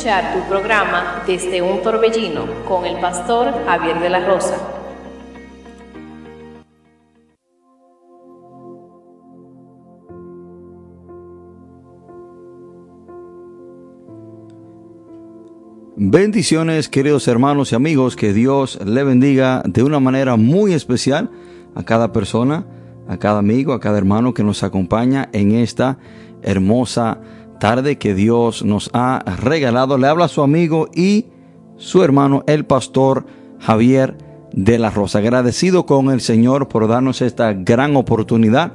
tu programa Desde un Torbellino con el pastor Javier de la Rosa. Bendiciones queridos hermanos y amigos, que Dios le bendiga de una manera muy especial a cada persona, a cada amigo, a cada hermano que nos acompaña en esta hermosa tarde que Dios nos ha regalado. Le habla su amigo y su hermano, el pastor Javier de la Rosa. Agradecido con el Señor por darnos esta gran oportunidad,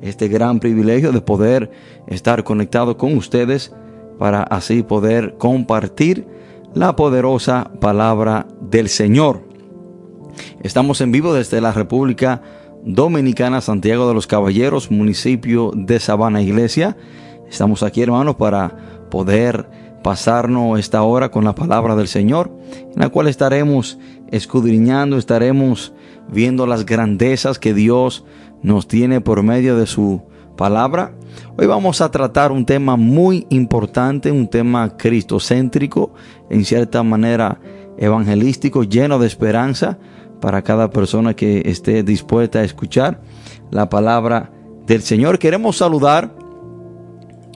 este gran privilegio de poder estar conectado con ustedes para así poder compartir la poderosa palabra del Señor. Estamos en vivo desde la República Dominicana, Santiago de los Caballeros, municipio de Sabana Iglesia. Estamos aquí, hermanos, para poder pasarnos esta hora con la palabra del Señor, en la cual estaremos escudriñando, estaremos viendo las grandezas que Dios nos tiene por medio de su palabra. Hoy vamos a tratar un tema muy importante, un tema cristocéntrico, en cierta manera evangelístico, lleno de esperanza para cada persona que esté dispuesta a escuchar la palabra del Señor. Queremos saludar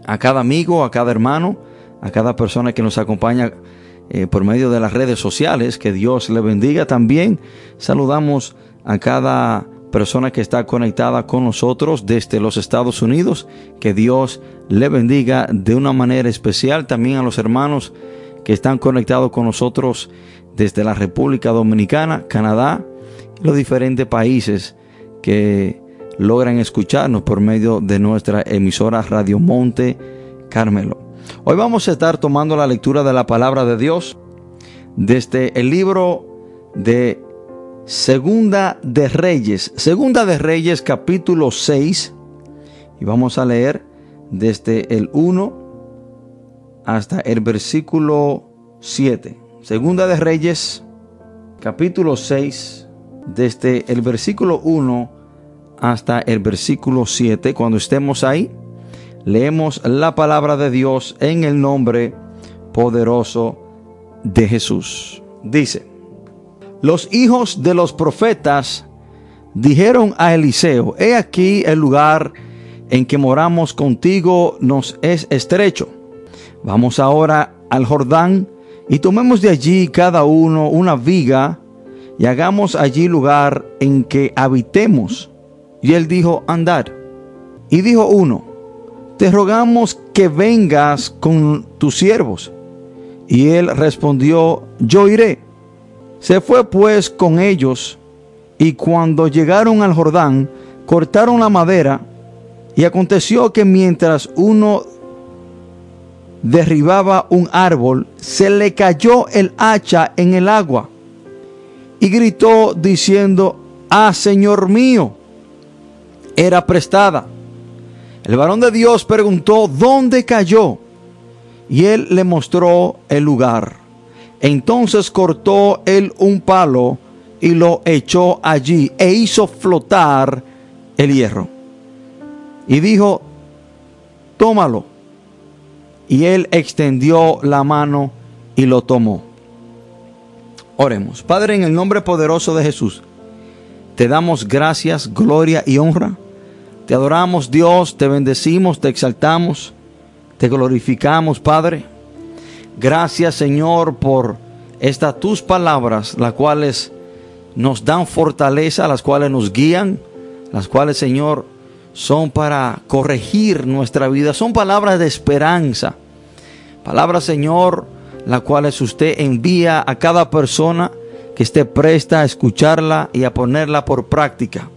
a cada amigo, a cada hermano, a cada persona que nos acompaña eh, por medio de las redes sociales. Que Dios le bendiga. También saludamos a cada persona que está conectada con nosotros desde los Estados Unidos. Que Dios le bendiga de una manera especial. También a los hermanos que están conectados con nosotros desde la República Dominicana, Canadá, los diferentes países que logran escucharnos por medio de nuestra emisora Radio Monte Carmelo. Hoy vamos a estar tomando la lectura de la palabra de Dios desde el libro de Segunda de Reyes, Segunda de Reyes capítulo 6, y vamos a leer desde el 1 hasta el versículo 7. Segunda de Reyes capítulo 6, desde el versículo 1 hasta el versículo 7. Cuando estemos ahí, leemos la palabra de Dios en el nombre poderoso de Jesús. Dice, los hijos de los profetas dijeron a Eliseo, he aquí el lugar en que moramos contigo nos es estrecho. Vamos ahora al Jordán y tomemos de allí cada uno una viga y hagamos allí lugar en que habitemos. Y él dijo, andar. Y dijo uno, te rogamos que vengas con tus siervos. Y él respondió, yo iré. Se fue pues con ellos, y cuando llegaron al Jordán, cortaron la madera, y aconteció que mientras uno derribaba un árbol, se le cayó el hacha en el agua, y gritó diciendo, Ah, Señor mío, era prestada. El varón de Dios preguntó, ¿dónde cayó? Y él le mostró el lugar. Entonces cortó él un palo y lo echó allí e hizo flotar el hierro. Y dijo, tómalo. Y él extendió la mano y lo tomó. Oremos. Padre, en el nombre poderoso de Jesús, te damos gracias, gloria y honra. Te adoramos Dios, te bendecimos, te exaltamos, te glorificamos, Padre. Gracias Señor por estas tus palabras, las cuales nos dan fortaleza, las cuales nos guían, las cuales Señor son para corregir nuestra vida, son palabras de esperanza. Palabras Señor, las cuales usted envía a cada persona que esté presta a escucharla y a ponerla por práctica.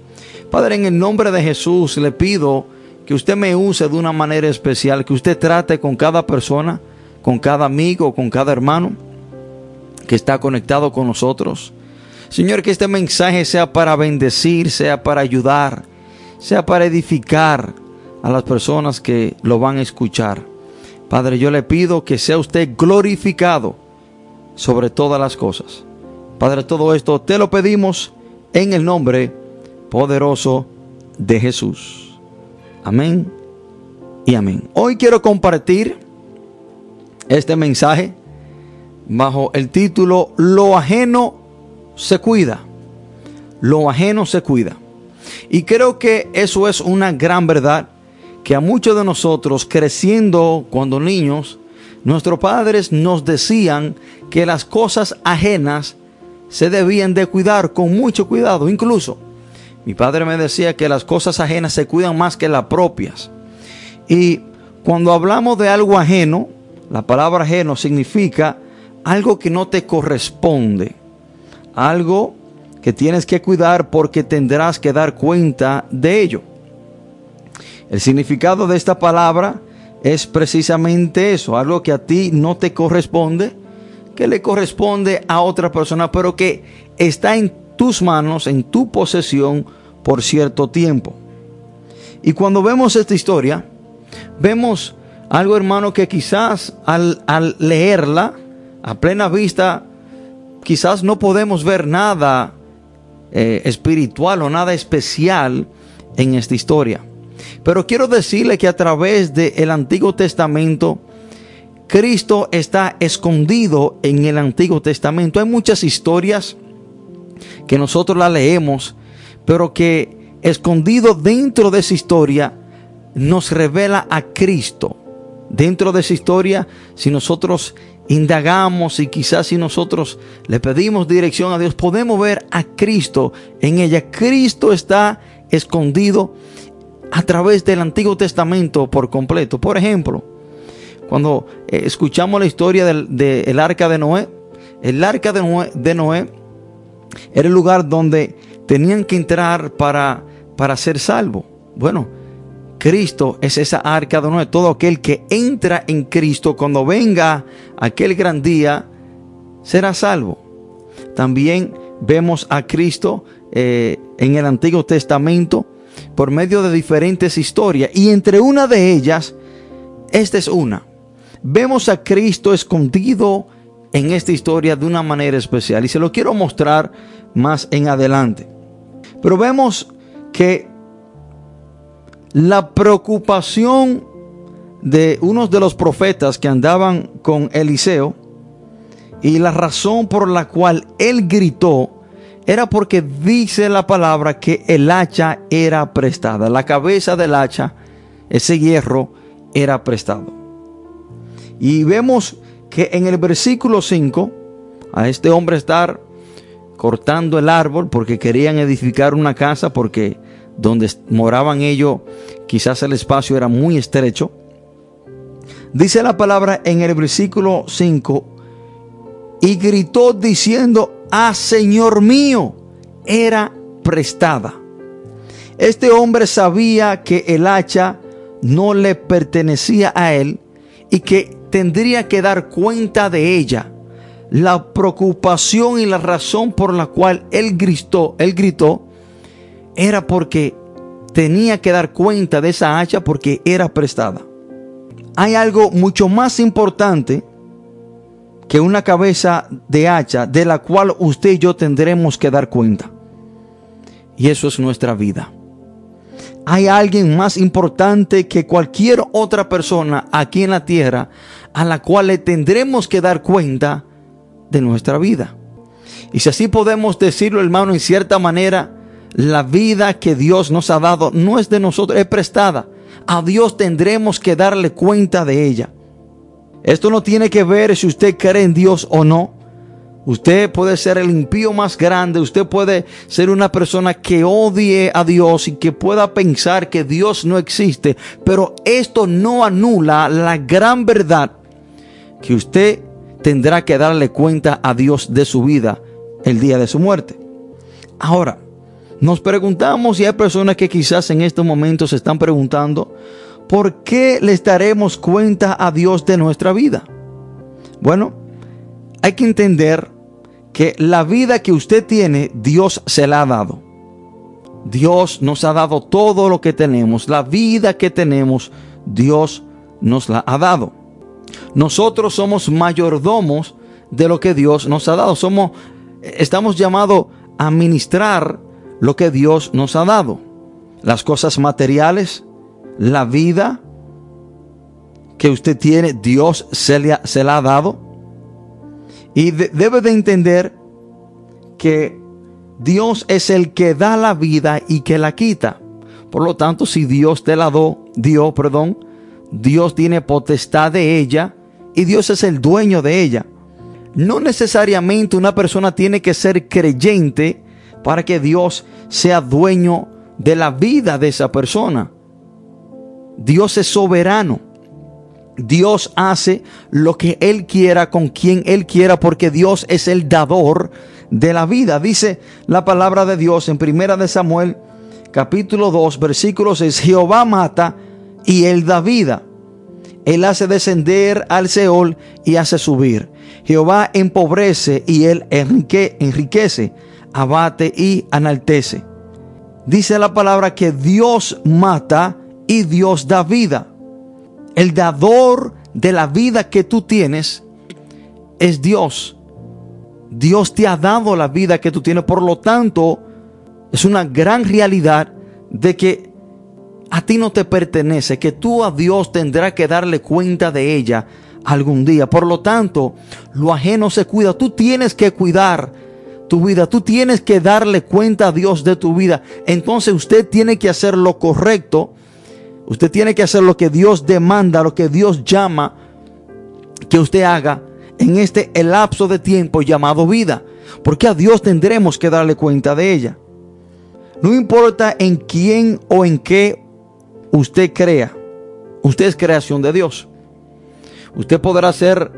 Padre, en el nombre de Jesús le pido que usted me use de una manera especial, que usted trate con cada persona con cada amigo, con cada hermano que está conectado con nosotros. Señor, que este mensaje sea para bendecir, sea para ayudar, sea para edificar a las personas que lo van a escuchar. Padre, yo le pido que sea usted glorificado sobre todas las cosas. Padre, todo esto te lo pedimos en el nombre poderoso de Jesús. Amén y amén. Hoy quiero compartir este mensaje bajo el título Lo ajeno se cuida. Lo ajeno se cuida. Y creo que eso es una gran verdad que a muchos de nosotros creciendo cuando niños, nuestros padres nos decían que las cosas ajenas se debían de cuidar con mucho cuidado. Incluso mi padre me decía que las cosas ajenas se cuidan más que las propias. Y cuando hablamos de algo ajeno, la palabra ajeno significa algo que no te corresponde, algo que tienes que cuidar porque tendrás que dar cuenta de ello. El significado de esta palabra es precisamente eso, algo que a ti no te corresponde, que le corresponde a otra persona, pero que está en tus manos, en tu posesión por cierto tiempo. Y cuando vemos esta historia, vemos algo hermano que quizás al, leerla a plena vista, quizás no podemos ver nada eh, espiritual o nada especial en esta historia. Pero quiero decirle que a través del Antiguo Testamento, Cristo está escondido en el Antiguo Testamento. Hay muchas historias que nosotros la leemos, pero que escondido dentro de esa historia nos revela a Cristo. Dentro de esa historia, si nosotros indagamos y quizás si nosotros le pedimos dirección a Dios, podemos ver a Cristo en ella. Cristo está escondido a través del Antiguo Testamento por completo. Por ejemplo, cuando eh, escuchamos la historia del, arca de Noé, el arca de Noé, de Noé, era el lugar donde tenían que entrar para, para ser salvo. Bueno, Cristo es esa arca de Noé. Todo aquel que entra en Cristo cuando venga aquel gran día será salvo. También vemos a Cristo eh, en el Antiguo Testamento por medio de diferentes historias. Y entre una de ellas, esta es una. Vemos a Cristo escondido en esta historia de una manera especial. Y se lo quiero mostrar más en adelante. Pero vemos que la preocupación de unos de los profetas que andaban con Eliseo y la razón por la cual él gritó era porque dice la palabra que el hacha era prestada. La cabeza del hacha, ese hierro, era prestado. Y vemos que en el versículo 5, a este hombre estar cortando el árbol porque querían edificar una casa, porque donde moraban ellos quizás el espacio era muy estrecho. Dice la palabra en el versículo 5, y gritó diciendo, a Señor mío era prestada. Este hombre sabía que el hacha no le pertenecía a él y que tendría que dar cuenta de ella. La preocupación y la razón por la cual él gritó, él gritó era porque tenía que dar cuenta de esa hacha porque era prestada. Hay algo mucho más importante que una cabeza de hacha de la cual usted y yo tendremos que dar cuenta. Y eso es nuestra vida. Hay alguien más importante que cualquier otra persona aquí en la tierra a la cual le tendremos que dar cuenta de nuestra vida. Y si así podemos decirlo, hermano, en cierta manera, la vida que Dios nos ha dado no es de nosotros, es prestada. A Dios tendremos que darle cuenta de ella. Esto no tiene que ver si usted cree en Dios o no. Usted puede ser el impío más grande, usted puede ser una persona que odie a Dios y que pueda pensar que Dios no existe, pero esto no anula la gran verdad que usted tendrá que darle cuenta a Dios de su vida el día de su muerte. Ahora, nos preguntamos y hay personas que quizás en estos momentos se están preguntando, ¿por qué le daremos cuenta a Dios de nuestra vida? Bueno, hay que entender que la vida que usted tiene, Dios se la ha dado. Dios nos ha dado todo lo que tenemos. La vida que tenemos, Dios nos la ha dado. Nosotros somos mayordomos de lo que Dios nos ha dado. Somos, estamos llamados a ministrar lo que Dios nos ha dado. Las cosas materiales, la vida que usted tiene, Dios se, la ha dado. Y debe de entender que Dios es el que da la vida y que la quita. Por lo tanto, si Dios te la dio, perdón, Dios tiene potestad de ella y Dios es el dueño de ella. No necesariamente una persona tiene que ser creyente para que Dios sea dueño de la vida de esa persona. Dios es soberano. Dios hace lo que Él quiera con quien Él quiera porque Dios es el dador de la vida. Dice la palabra de Dios en Primera de Samuel capítulo 2 versículo 6. Jehová mata y Él da vida. Él hace descender al Seol y hace subir. Jehová empobrece y Él enriquece, abate y enaltece. Dice la palabra que Dios mata y Dios da vida. El dador de la vida que tú tienes es Dios. Dios te ha dado la vida que tú tienes. Por lo tanto, es una gran realidad de que a ti no te pertenece, que tú a Dios tendrás que darle cuenta de ella algún día. Por lo tanto, lo ajeno se cuida. Tú tienes que cuidar tu vida. Tú tienes que darle cuenta a Dios de tu vida. Entonces usted tiene que hacer lo correcto Usted tiene que hacer lo que Dios demanda, lo que Dios llama que usted haga en este lapso de tiempo llamado vida. Porque a Dios tendremos que darle cuenta de ella. No importa en quién o en qué usted crea. Usted es creación de Dios. Usted podrá ser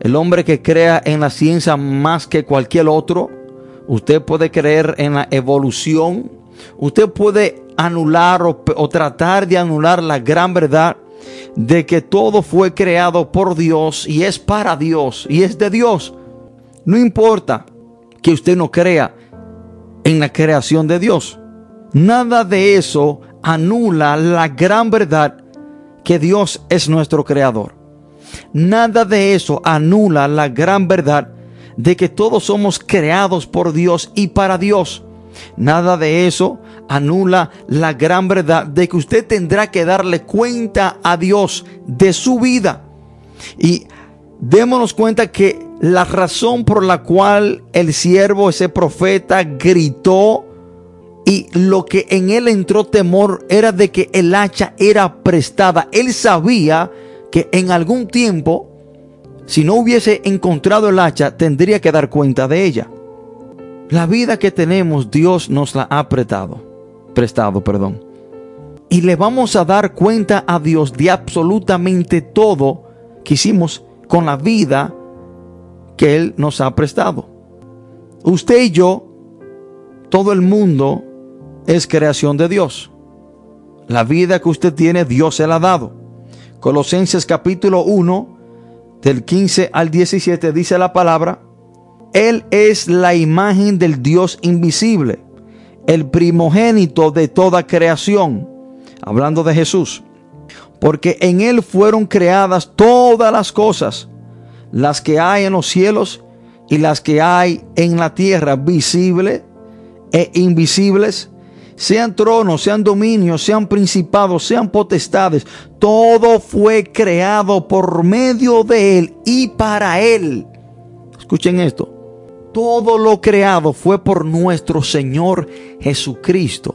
el hombre que crea en la ciencia más que cualquier otro. Usted puede creer en la evolución. Usted puede anular o, tratar de anular la gran verdad de que todo fue creado por Dios y es para Dios y es de Dios. No importa que usted no crea en la creación de Dios. Nada de eso anula la gran verdad que Dios es nuestro creador. Nada de eso anula la gran verdad de que todos somos creados por Dios y para Dios. Nada de eso anula la gran verdad de que usted tendrá que darle cuenta a Dios de su vida. Y démonos cuenta que la razón por la cual el siervo, ese profeta, gritó y lo que en él entró temor era de que el hacha era prestada. Él sabía que en algún tiempo, si no hubiese encontrado el hacha, tendría que dar cuenta de ella. La vida que tenemos, Dios nos la ha prestado, prestado, perdón. Y le vamos a dar cuenta a Dios de absolutamente todo que hicimos con la vida que Él nos ha prestado. Usted y yo, todo el mundo es creación de Dios. La vida que usted tiene, Dios se la ha dado. Colosenses capítulo 1, del 15 al 17, dice la palabra, él es la imagen del Dios invisible, el primogénito de toda creación, hablando de Jesús, porque en Él fueron creadas todas las cosas, las que hay en los cielos y las que hay en la tierra, visibles e invisibles, sean tronos, sean dominios, sean principados, sean potestades, todo fue creado por medio de Él y para Él. Escuchen esto todo lo creado fue por nuestro Señor Jesucristo.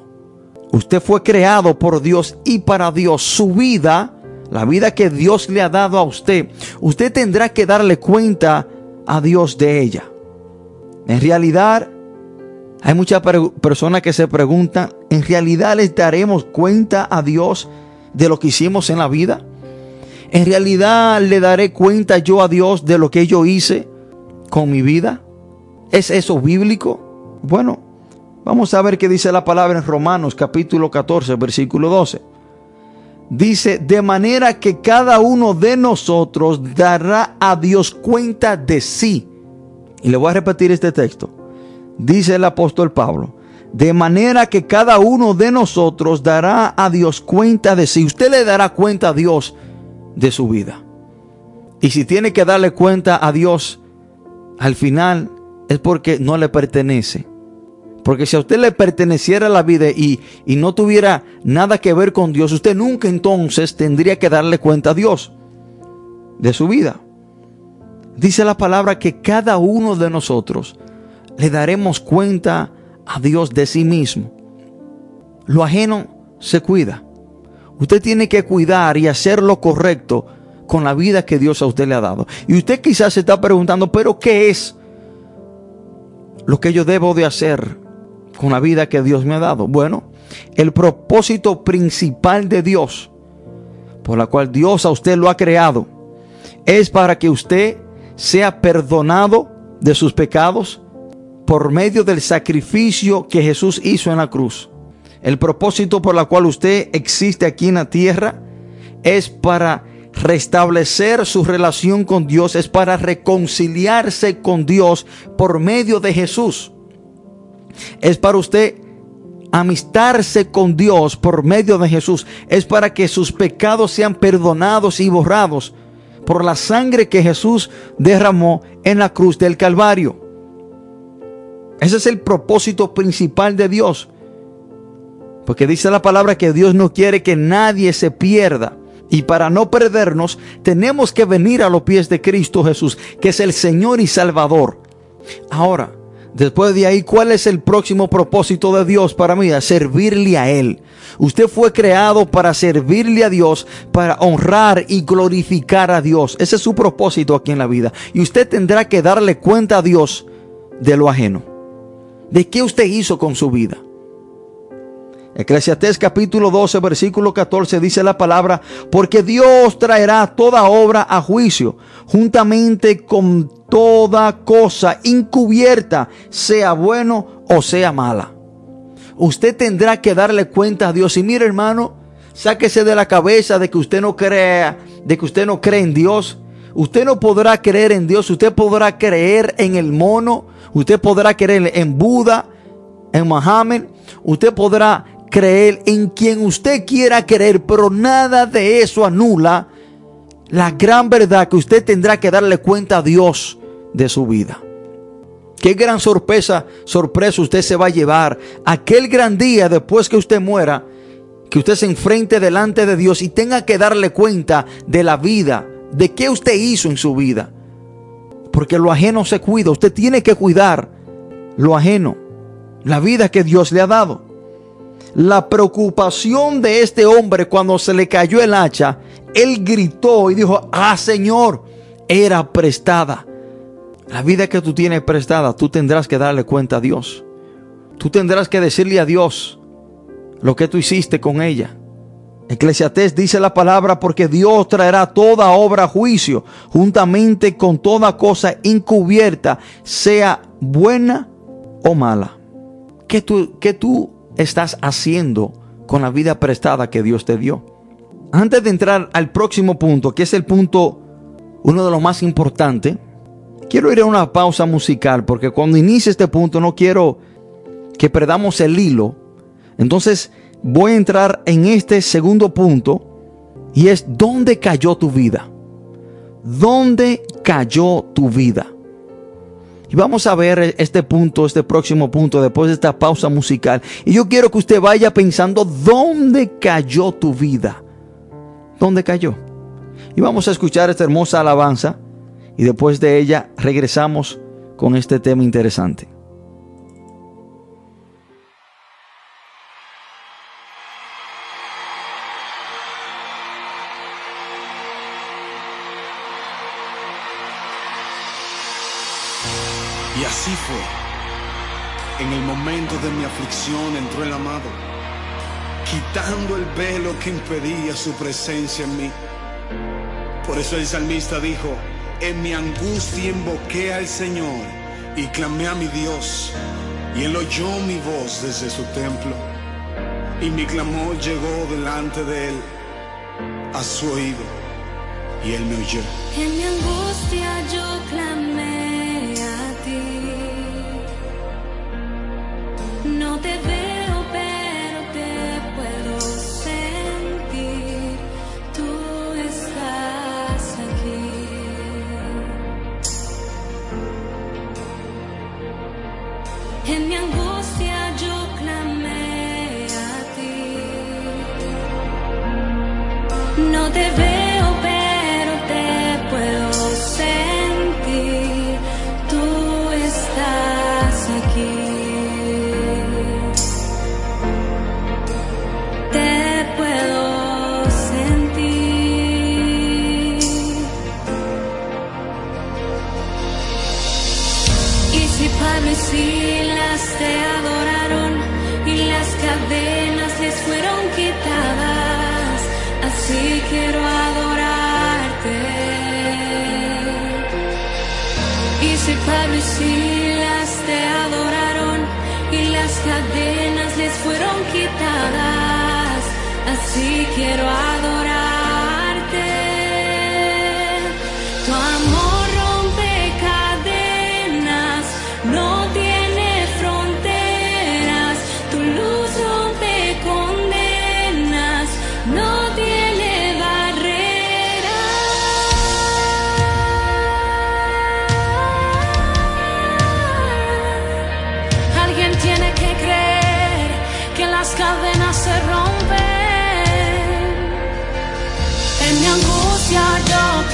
Usted fue creado por Dios y para Dios. Su vida, la vida que Dios le ha dado a usted, usted tendrá que darle cuenta a Dios de ella. En realidad, hay muchas personas que se preguntan, ¿en realidad les daremos cuenta a Dios de lo que hicimos en la vida? ¿En realidad le daré cuenta yo a Dios de lo que yo hice con mi vida? ¿Es eso bíblico? Bueno, vamos a ver qué dice la palabra en Romanos capítulo 14, versículo 12. Dice, de manera que cada uno de nosotros dará a Dios cuenta de sí. Y le voy a repetir este texto. Dice el apóstol Pablo, de manera que cada uno de nosotros dará a Dios cuenta de sí. Usted le dará cuenta a Dios de su vida. Y si tiene que darle cuenta a Dios al final es porque no le pertenece. Porque si a usted le perteneciera la vida y, y, no tuviera nada que ver con Dios, usted nunca entonces tendría que darle cuenta a Dios de su vida. Dice la palabra que cada uno de nosotros le daremos cuenta a Dios de sí mismo. Lo ajeno se cuida. Usted tiene que cuidar y hacer lo correcto con la vida que Dios a usted le ha dado. Y usted quizás se está preguntando, pero ¿qué es lo que yo debo de hacer con la vida que Dios me ha dado? Bueno, el propósito principal de Dios, por la cual Dios a usted lo ha creado, es para que usted sea perdonado de sus pecados por medio del sacrificio que Jesús hizo en la cruz. El propósito por la cual usted existe aquí en la tierra es para restablecer su relación con Dios, es para reconciliarse con Dios por medio de Jesús. Es para usted amistarse con Dios por medio de Jesús. Es para que sus pecados sean perdonados y borrados por la sangre que Jesús derramó en la cruz del Calvario. Ese es el propósito principal de Dios. Porque dice la palabra que Dios no quiere que nadie se pierda. Y para no perdernos, tenemos que venir a los pies de Cristo Jesús, que es el Señor y Salvador. Ahora, después de ahí, ¿cuál es el próximo propósito de Dios para mí? servirle a Él. Usted fue creado para servirle a Dios, para honrar y glorificar a Dios. Ese es su propósito aquí en la vida. Y usted tendrá que darle cuenta a Dios de lo ajeno. ¿De qué usted hizo con su vida? Eclesiastés capítulo 12, versículo 14 dice la palabra, porque Dios traerá toda obra a juicio, juntamente con toda cosa encubierta, sea bueno o sea mala. Usted tendrá que darle cuenta a Dios. Y mire hermano, sáquese de la cabeza de que usted no crea, de que usted no cree en Dios. Usted no podrá creer en Dios, usted podrá creer en el mono, usted podrá creer en Buda, en Mohammed, usted podrá creer en quien usted quiera creer, pero nada de eso anula la gran verdad que usted tendrá que darle cuenta a Dios de su vida. Qué gran sorpresa, sorpresa usted se va a llevar aquel gran día después que usted muera, que usted se enfrente delante de Dios y tenga que darle cuenta de la vida, de qué usted hizo en su vida. Porque lo ajeno se cuida, usted tiene que cuidar lo ajeno, la vida que Dios le ha dado. La preocupación de este hombre cuando se le cayó el hacha, él gritó y dijo, ah Señor, era prestada. La vida que tú tienes prestada, tú tendrás que darle cuenta a Dios. Tú tendrás que decirle a Dios lo que tú hiciste con ella. Eclesiastés dice la palabra porque Dios traerá toda obra a juicio, juntamente con toda cosa encubierta, sea buena o mala. ¿Qué tú, qué tú estás haciendo con la vida prestada que Dios te dio. Antes de entrar al próximo punto, que es el punto, uno de los más importantes, quiero ir a una pausa musical, porque cuando inicie este punto no quiero que perdamos el hilo. Entonces voy a entrar en este segundo punto, y es ¿dónde cayó tu vida? ¿Dónde cayó tu vida? Y vamos a ver este punto, este próximo punto, después de esta pausa musical. Y yo quiero que usted vaya pensando dónde cayó tu vida. ¿Dónde cayó? Y vamos a escuchar esta hermosa alabanza. Y después de ella regresamos con este tema interesante. Así fue. En el momento de mi aflicción entró el amado, quitando el velo que impedía su presencia en mí. Por eso el salmista dijo, en mi angustia invoqué al Señor y clamé a mi Dios, y él oyó mi voz desde su templo, y mi clamor llegó delante de él a su oído, y él me oyó. En mi angustia yo clamé. si quiero adorarte. Y si Pablo te adoraron y las cadenas les fueron quitadas, así quiero adorarte.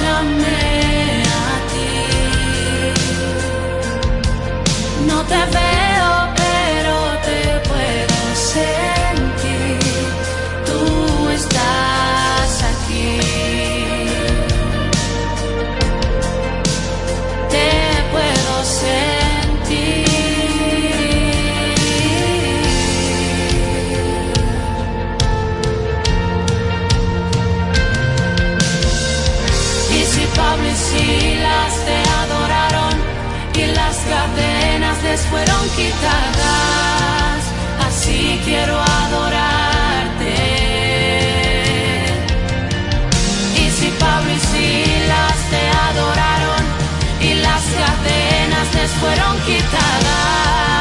Amen. Quitadas, así quiero adorarte. Y si Pablo y Silas te adoraron y las cadenas les fueron quitadas,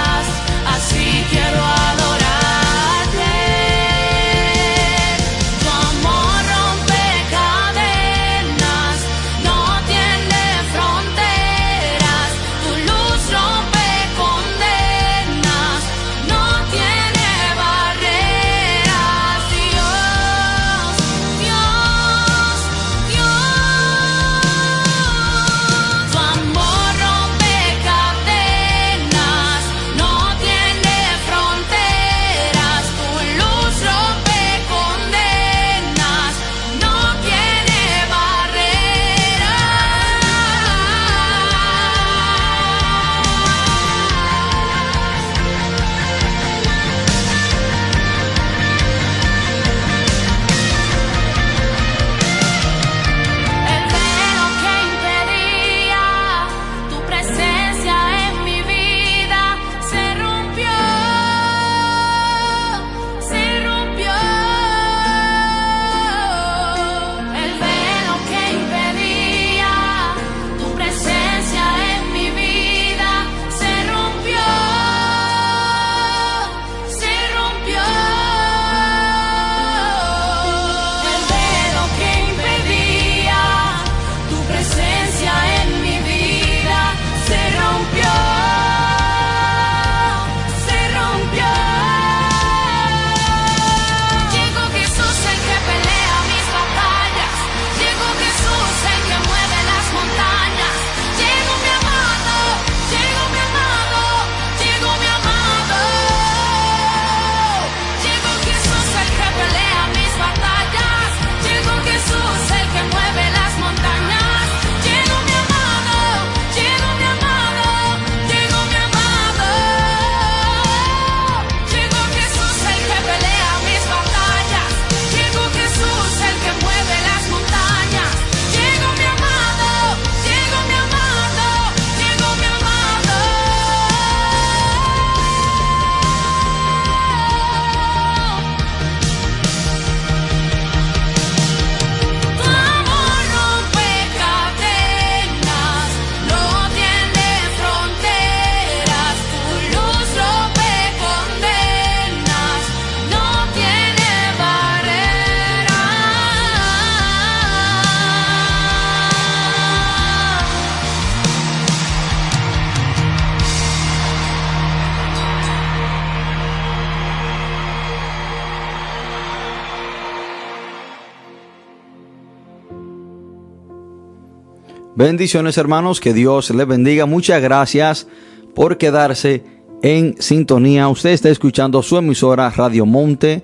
Bendiciones hermanos, que Dios les bendiga. Muchas gracias por quedarse en sintonía. Usted está escuchando su emisora Radio Monte.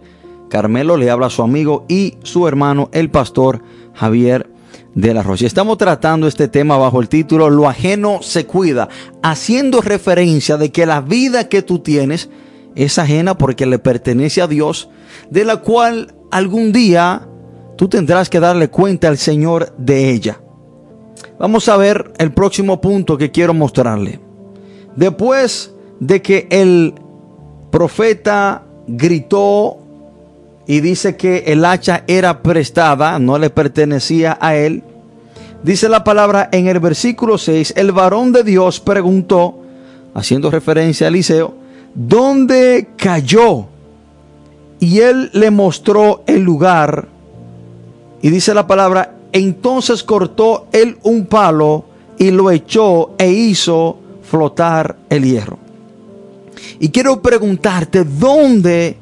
Carmelo le habla a su amigo y su hermano, el pastor Javier de la Rocha. Estamos tratando este tema bajo el título Lo ajeno se cuida, haciendo referencia de que la vida que tú tienes es ajena porque le pertenece a Dios, de la cual algún día tú tendrás que darle cuenta al Señor de ella. Vamos a ver el próximo punto que quiero mostrarle. Después de que el profeta gritó y dice que el hacha era prestada, no le pertenecía a él. Dice la palabra en el versículo 6, el varón de Dios preguntó, haciendo referencia a Eliseo, ¿dónde cayó? Y él le mostró el lugar. Y dice la palabra, entonces cortó él un palo y lo echó e hizo flotar el hierro. Y quiero preguntarte, ¿dónde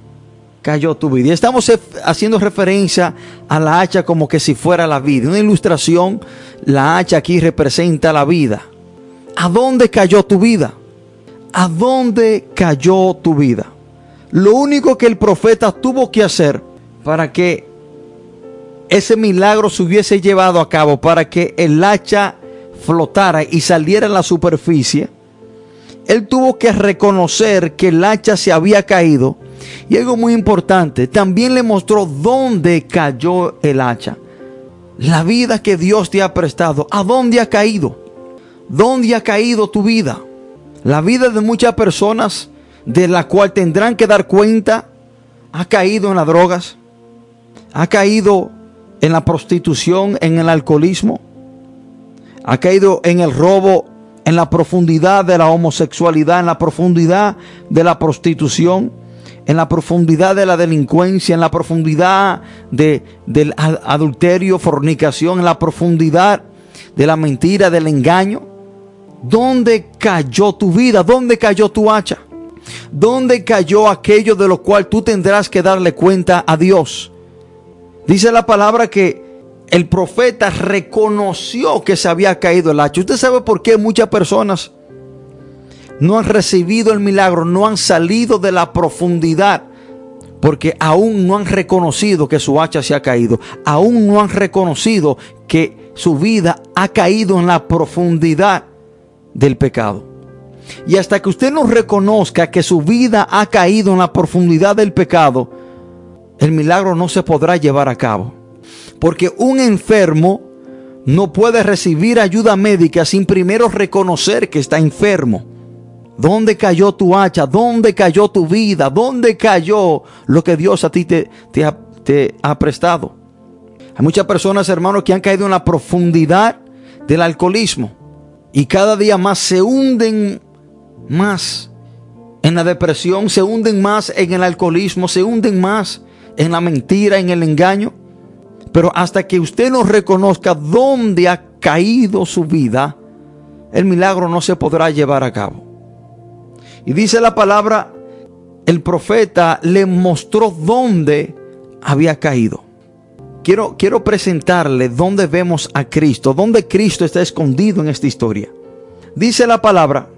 cayó tu vida. Estamos haciendo referencia a la hacha como que si fuera la vida. Una ilustración, la hacha aquí representa la vida. ¿A dónde cayó tu vida? ¿A dónde cayó tu vida? Lo único que el profeta tuvo que hacer para que ese milagro se hubiese llevado a cabo, para que el hacha flotara y saliera en la superficie, él tuvo que reconocer que el hacha se había caído y algo muy importante, también le mostró dónde cayó el hacha. La vida que Dios te ha prestado, ¿a dónde ha caído? ¿Dónde ha caído tu vida? La vida de muchas personas de la cual tendrán que dar cuenta ha caído en las drogas, ha caído en la prostitución, en el alcoholismo, ha caído en el robo, en la profundidad de la homosexualidad, en la profundidad de la prostitución en la profundidad de la delincuencia, en la profundidad de, del adulterio, fornicación, en la profundidad de la mentira, del engaño. ¿Dónde cayó tu vida? ¿Dónde cayó tu hacha? ¿Dónde cayó aquello de lo cual tú tendrás que darle cuenta a Dios? Dice la palabra que el profeta reconoció que se había caído el hacha. ¿Usted sabe por qué muchas personas no han recibido el milagro, no han salido de la profundidad, porque aún no han reconocido que su hacha se ha caído, aún no han reconocido que su vida ha caído en la profundidad del pecado. Y hasta que usted no reconozca que su vida ha caído en la profundidad del pecado, el milagro no se podrá llevar a cabo. Porque un enfermo no puede recibir ayuda médica sin primero reconocer que está enfermo. ¿Dónde cayó tu hacha? ¿Dónde cayó tu vida? ¿Dónde cayó lo que Dios a ti te, te, ha, prestado? Hay muchas personas, hermanos, que han caído en la profundidad del alcoholismo y cada día más se hunden más en la depresión, se hunden más en el alcoholismo, se hunden más en la mentira, en el engaño. Pero hasta que usted no reconozca dónde ha caído su vida, el milagro no se podrá llevar a cabo. Y dice la palabra, el profeta le mostró dónde había caído. Quiero, quiero presentarle dónde vemos a Cristo, dónde Cristo está escondido en esta historia. Dice la palabra,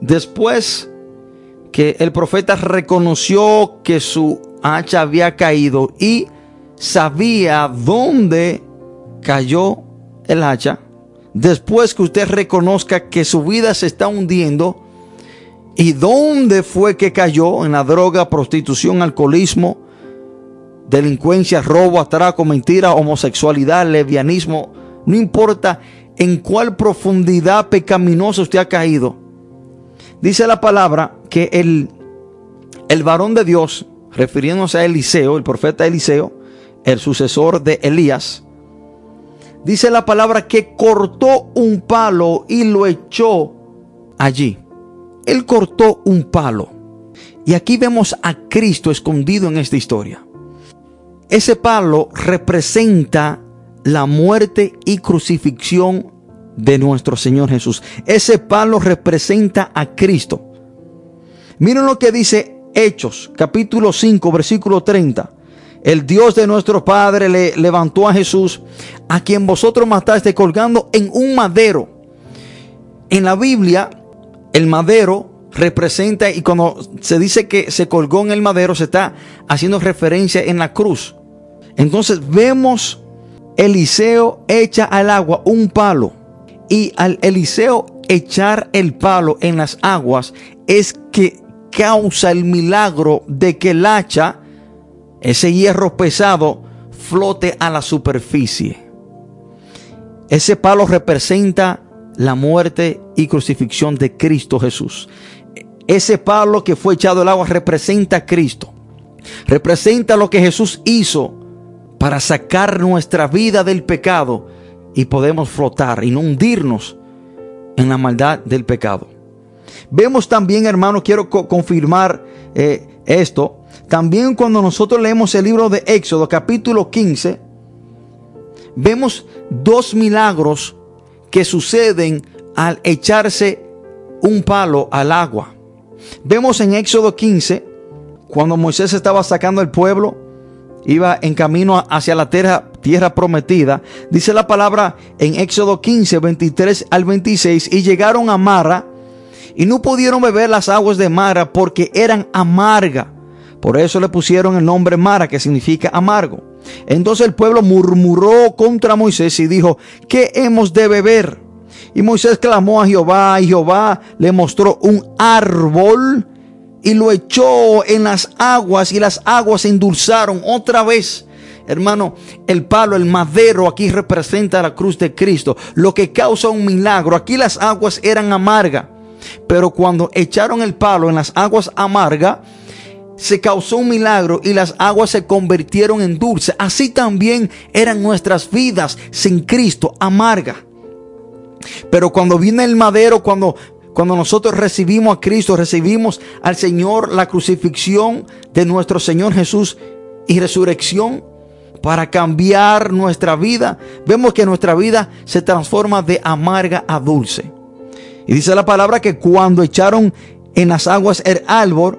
después que el profeta reconoció que su hacha había caído y sabía dónde cayó el hacha, después que usted reconozca que su vida se está hundiendo, ¿Y dónde fue que cayó? En la droga, prostitución, alcoholismo, delincuencia, robo, atraco, mentira, homosexualidad, levianismo. No importa en cuál profundidad pecaminosa usted ha caído. Dice la palabra que el, el varón de Dios, refiriéndose a Eliseo, el profeta Eliseo, el sucesor de Elías, dice la palabra que cortó un palo y lo echó allí. Él cortó un palo. Y aquí vemos a Cristo escondido en esta historia. Ese palo representa la muerte y crucifixión de nuestro Señor Jesús. Ese palo representa a Cristo. Miren lo que dice Hechos, capítulo 5, versículo 30. El Dios de nuestro Padre le levantó a Jesús, a quien vosotros mataste colgando en un madero. En la Biblia el madero representa, y cuando se dice que se colgó en el madero, se está haciendo referencia en la cruz. Entonces vemos Eliseo echa al agua un palo y al Eliseo echar el palo en las aguas es que causa el milagro de que el hacha, ese hierro pesado, flote a la superficie. Ese palo representa la muerte y crucifixión de Cristo Jesús. Ese palo que fue echado al agua representa a Cristo. Representa lo que Jesús hizo para sacar nuestra vida del pecado y podemos flotar y no hundirnos en la maldad del pecado. Vemos también, hermano, quiero confirmar eh, esto. También cuando nosotros leemos el libro de Éxodo, capítulo 15, vemos dos milagros que suceden al echarse un palo al agua. Vemos en Éxodo 15, cuando Moisés estaba sacando al pueblo, iba en camino hacia la tierra, tierra prometida. Dice la palabra en Éxodo 15, 23 al 26, y llegaron a Mara y no pudieron beber las aguas de Mara porque eran amargas. Por eso le pusieron el nombre Mara, que significa amargo. Entonces el pueblo murmuró contra Moisés y dijo, ¿qué hemos de beber? Y Moisés clamó a Jehová y Jehová le mostró un árbol y lo echó en las aguas y las aguas se endulzaron otra vez. Hermano, el palo, el madero aquí representa la cruz de Cristo, lo que causa un milagro. Aquí las aguas eran amargas, pero cuando echaron el palo en las aguas amargas, se causó un milagro y las aguas se convirtieron en dulce. Así también eran nuestras vidas sin Cristo, amarga. Pero cuando viene el madero, cuando, cuando nosotros recibimos a Cristo, recibimos al Señor, la crucifixión de nuestro Señor Jesús y resurrección para cambiar nuestra vida, vemos que nuestra vida se transforma de amarga a dulce. Y dice la palabra que cuando echaron en las aguas el árbol,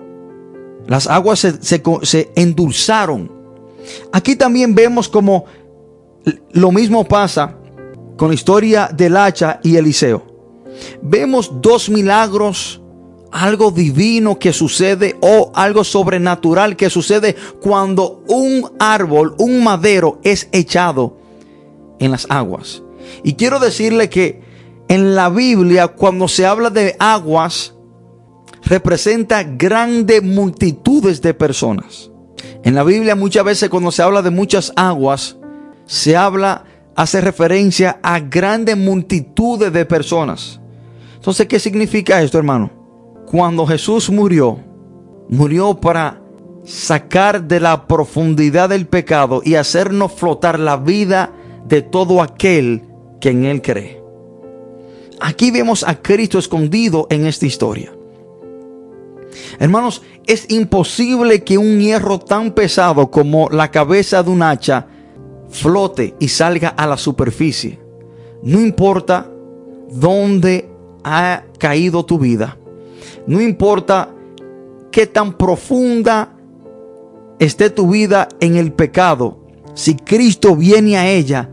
las aguas se, endulzaron. Aquí también vemos como lo mismo pasa con la historia del hacha y Eliseo. Vemos dos milagros, algo divino que sucede o algo sobrenatural que sucede cuando un árbol, un madero es echado en las aguas. Y quiero decirle que en la Biblia cuando se habla de aguas, representa grandes multitudes de personas. En la Biblia muchas veces cuando se habla de muchas aguas, se habla, hace referencia a grandes multitudes de personas. Entonces, ¿qué significa esto, hermano? Cuando Jesús murió, murió para sacar de la profundidad del pecado y hacernos flotar la vida de todo aquel que en Él cree. Aquí vemos a Cristo escondido en esta historia. Hermanos, es imposible que un hierro tan pesado como la cabeza de un hacha flote y salga a la superficie. No importa dónde ha caído tu vida. No importa qué tan profunda esté tu vida en el pecado. Si Cristo viene a ella,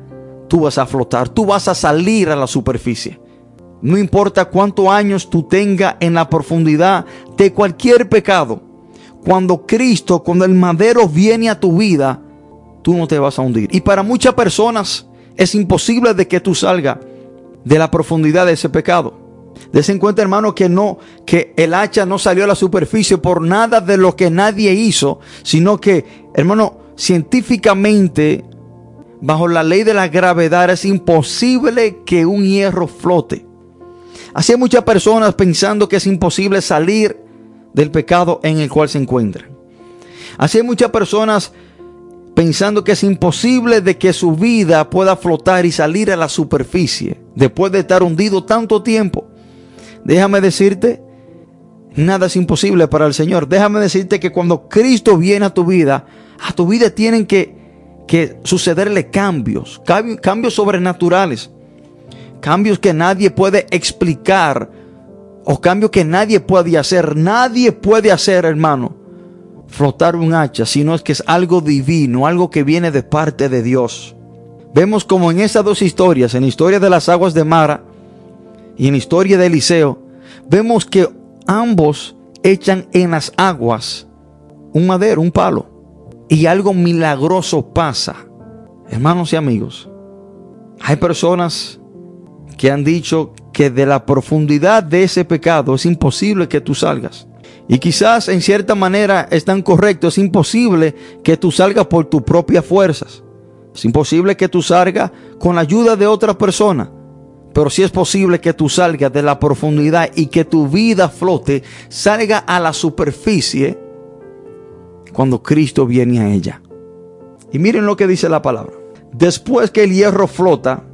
tú vas a flotar, tú vas a salir a la superficie. No importa cuántos años tú tengas en la profundidad de cualquier pecado. Cuando Cristo, cuando el madero viene a tu vida, tú no te vas a hundir. Y para muchas personas es imposible de que tú salgas de la profundidad de ese pecado. Des en cuenta, hermano, que no, que el hacha no salió a la superficie por nada de lo que nadie hizo, sino que, hermano, científicamente, bajo la ley de la gravedad, es imposible que un hierro flote. Así muchas personas pensando que es imposible salir del pecado en el cual se encuentran. Así muchas personas pensando que es imposible de que su vida pueda flotar y salir a la superficie después de estar hundido tanto tiempo. Déjame decirte, nada es imposible para el Señor. Déjame decirte que cuando Cristo viene a tu vida, a tu vida tienen que, que sucederle cambios, cambios sobrenaturales cambios que nadie puede explicar o cambios que nadie puede hacer. Nadie puede hacer, hermano, flotar un hacha, sino es que es algo divino, algo que viene de parte de Dios. Vemos como en esas dos historias, en la historia de las aguas de Mara y en la historia de Eliseo, vemos que ambos echan en las aguas un madero, un palo, y algo milagroso pasa. Hermanos y amigos, Hay personas que han dicho que de la profundidad de ese pecado es imposible que tú salgas. Y quizás en cierta manera están correctos. Es imposible que tú salgas por tus propias fuerzas. Es imposible que tú salgas con la ayuda de otra persona. Pero sí es posible que tú salgas de la profundidad y que tu vida flote, salga a la superficie cuando Cristo viene a ella. Y miren lo que dice la palabra. Después que el hierro flota,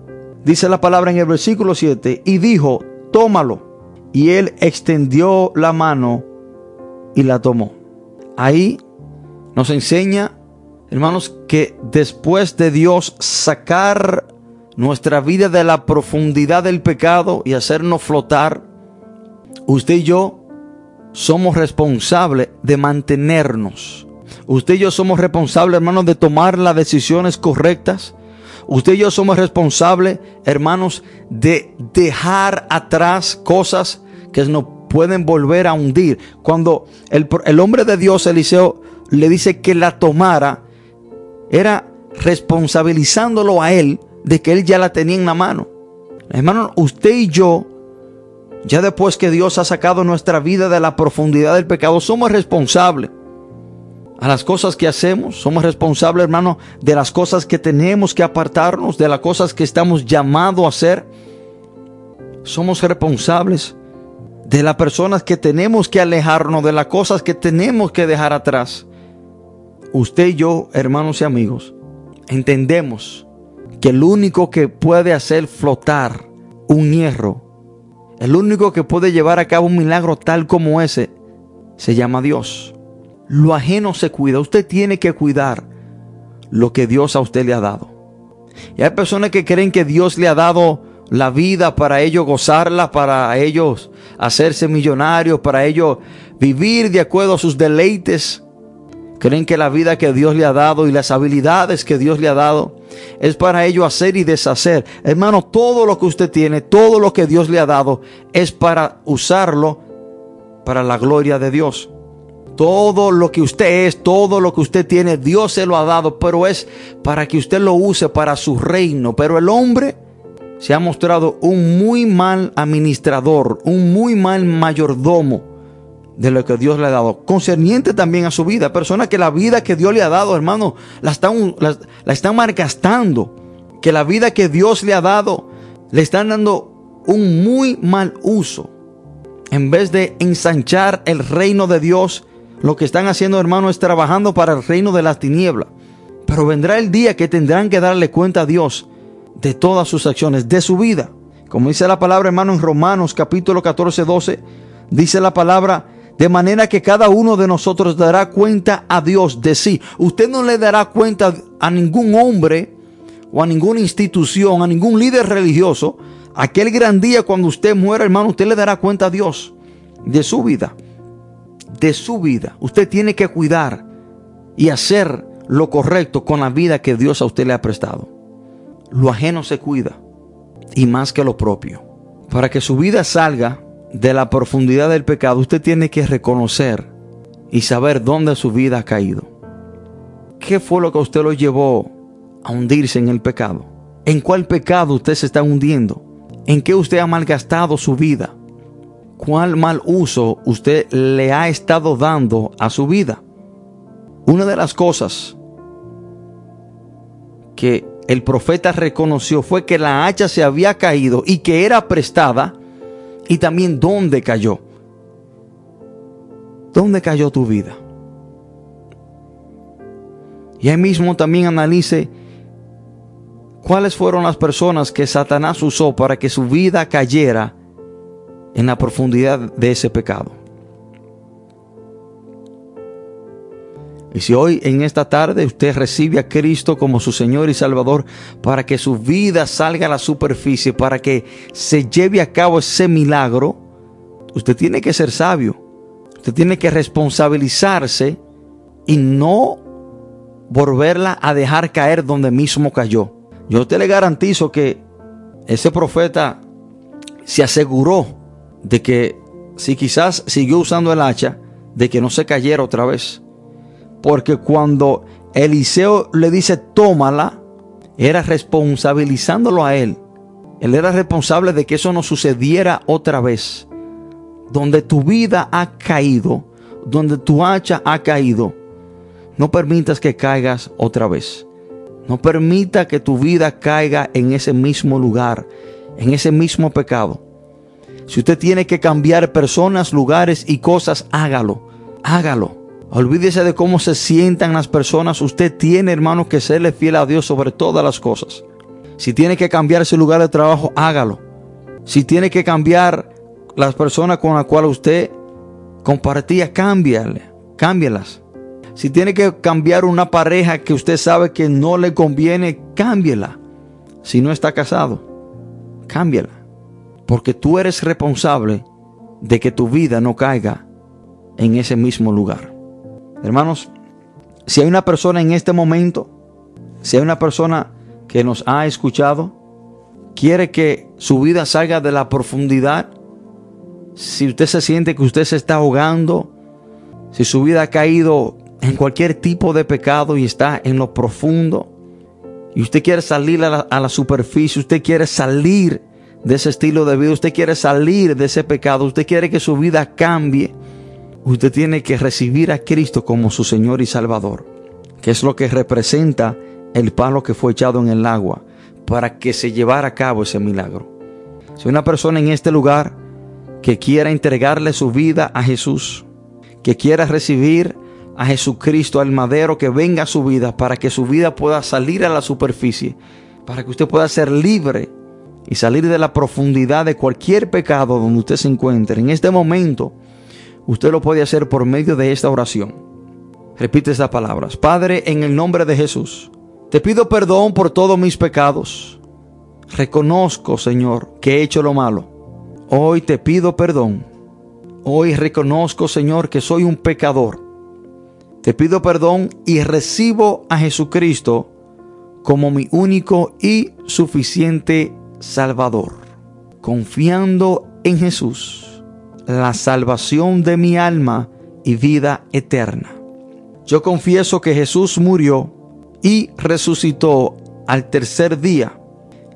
dice la palabra en el versículo 7, y dijo, tómalo. Y él extendió la mano y la tomó. Ahí nos enseña, hermanos, que después de Dios sacar nuestra vida de la profundidad del pecado y hacernos flotar, usted y yo somos responsables de mantenernos. Usted y yo somos responsables, hermanos, de tomar las decisiones correctas. Usted y yo somos responsables, hermanos, de dejar atrás cosas que nos pueden volver a hundir. Cuando el, el hombre de Dios, Eliseo, le dice que la tomara, era responsabilizándolo a él de que él ya la tenía en la mano. Hermano, usted y yo, ya después que Dios ha sacado nuestra vida de la profundidad del pecado, somos responsables a las cosas que hacemos. Somos responsables, hermano, de las cosas que tenemos que apartarnos, de las cosas que estamos llamados a hacer. Somos responsables de las personas que tenemos que alejarnos, de las cosas que tenemos que dejar atrás. Usted y yo, hermanos y amigos, entendemos que el único que puede hacer flotar un hierro, el único que puede llevar a cabo un milagro tal como ese, se llama Dios. Lo ajeno se cuida. Usted tiene que cuidar lo que Dios a usted le ha dado. Y hay personas que creen que Dios le ha dado la vida para ellos gozarla, para ellos hacerse millonarios, para ellos vivir de acuerdo a sus deleites. Creen que la vida que Dios le ha dado y las habilidades que Dios le ha dado es para ello hacer y deshacer. Hermano, todo lo que usted tiene, todo lo que Dios le ha dado, es para usarlo para la gloria de Dios. Todo lo que usted es, todo lo que usted tiene, Dios se lo ha dado, pero es para que usted lo use para su reino. Pero el hombre se ha mostrado un muy mal administrador, un muy mal mayordomo de lo que Dios le ha dado, concerniente también a su vida. Persona que la vida que Dios le ha dado, hermano, la están, la, están. Que la vida que Dios le ha dado, le están dando un muy mal uso. En vez de ensanchar el reino de Dios, lo que están haciendo, hermano, es trabajando para el reino de las tinieblas. Pero vendrá el día que tendrán que darle cuenta a Dios de todas sus acciones, de su vida. Como dice la palabra, hermano, en Romanos capítulo 14, 12, dice la palabra, de manera que cada uno de nosotros dará cuenta a Dios de sí. Usted no le dará cuenta a ningún hombre o a ninguna institución, a ningún líder religioso. Aquel gran día cuando usted muera, hermano, usted le dará cuenta a Dios de su vida. De su vida. Usted tiene que cuidar y hacer lo correcto con la vida que Dios a usted le ha prestado. Lo ajeno se cuida y más que lo propio. Para que su vida salga de la profundidad del pecado, usted tiene que reconocer y saber dónde su vida ha caído. ¿Qué fue lo que usted lo llevó a hundirse en el pecado? ¿En cuál pecado usted se está hundiendo? ¿En qué usted ha malgastado su vida? ¿Cuál mal uso usted le ha estado dando a su vida? Una de las cosas que el profeta reconoció fue que la hacha se había caído y que era prestada y también dónde cayó. ¿Dónde cayó tu vida? Y ahí mismo también analice cuáles fueron las personas que Satanás usó para que su vida cayera en la profundidad de ese pecado. Y si hoy en esta tarde usted recibe a Cristo como su Señor y Salvador para que su vida salga a la superficie, para que se lleve a cabo ese milagro, usted tiene que ser sabio. Usted tiene que responsabilizarse y no volverla a dejar caer donde mismo cayó. Yo te le garantizo que ese profeta se aseguró de que si quizás siguió usando el hacha, de que no se cayera otra vez. Porque cuando Eliseo le dice, tómala, era responsabilizándolo a él. Él era responsable de que eso no sucediera otra vez. Donde tu vida ha caído, donde tu hacha ha caído, no permitas que caigas otra vez. No permita que tu vida caiga en ese mismo lugar, en ese mismo pecado. Si usted tiene que cambiar personas, lugares y cosas, hágalo. Hágalo. Olvídese de cómo se sientan las personas. Usted tiene, hermano, que serle fiel a Dios sobre todas las cosas. Si tiene que cambiar ese lugar de trabajo, hágalo. Si tiene que cambiar las personas con las cuales usted compartía, cámbiale, cámbielas. Si tiene que cambiar una pareja que usted sabe que no le conviene, cámbiela. Si no está casado, cámbiala. Porque tú eres responsable de que tu vida no caiga en ese mismo lugar. Hermanos, si hay una persona en este momento, si hay una persona que nos ha escuchado, quiere que su vida salga de la profundidad, si usted se siente que usted se está ahogando, si su vida ha caído en cualquier tipo de pecado y está en lo profundo, y usted quiere salir a la, superficie, usted quiere salir de ese estilo de vida, usted quiere salir de ese pecado, usted quiere que su vida cambie, usted tiene que recibir a Cristo como su Señor y Salvador, que es lo que representa el palo que fue echado en el agua para que se llevara a cabo ese milagro. Si una persona en este lugar que quiera entregarle su vida a Jesús, que quiera recibir a Jesucristo, al madero, que venga a su vida para que su vida pueda salir a la superficie, para que usted pueda ser libre y salir de la profundidad de cualquier pecado donde usted se encuentre. En este momento, usted lo puede hacer por medio de esta oración. Repite estas palabras. Padre, en el nombre de Jesús, te pido perdón por todos mis pecados. Reconozco, Señor, que he hecho lo malo. Hoy te pido perdón. Hoy reconozco, Señor, que soy un pecador. Te pido perdón y recibo a Jesucristo como mi único y suficiente Salvador. Confiando en Jesús, la salvación de mi alma y vida eterna. Yo confieso que Jesús murió y resucitó al tercer día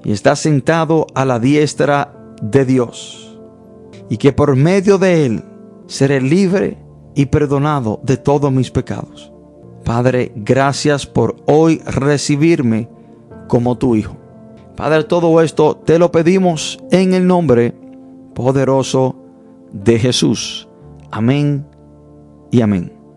y está sentado a la diestra de Dios. Y que por medio de él seré libre y perdonado de todos mis pecados. Padre, gracias por hoy recibirme como tu Hijo. Padre, todo esto te lo pedimos en el nombre poderoso de Jesús. Amén y amén.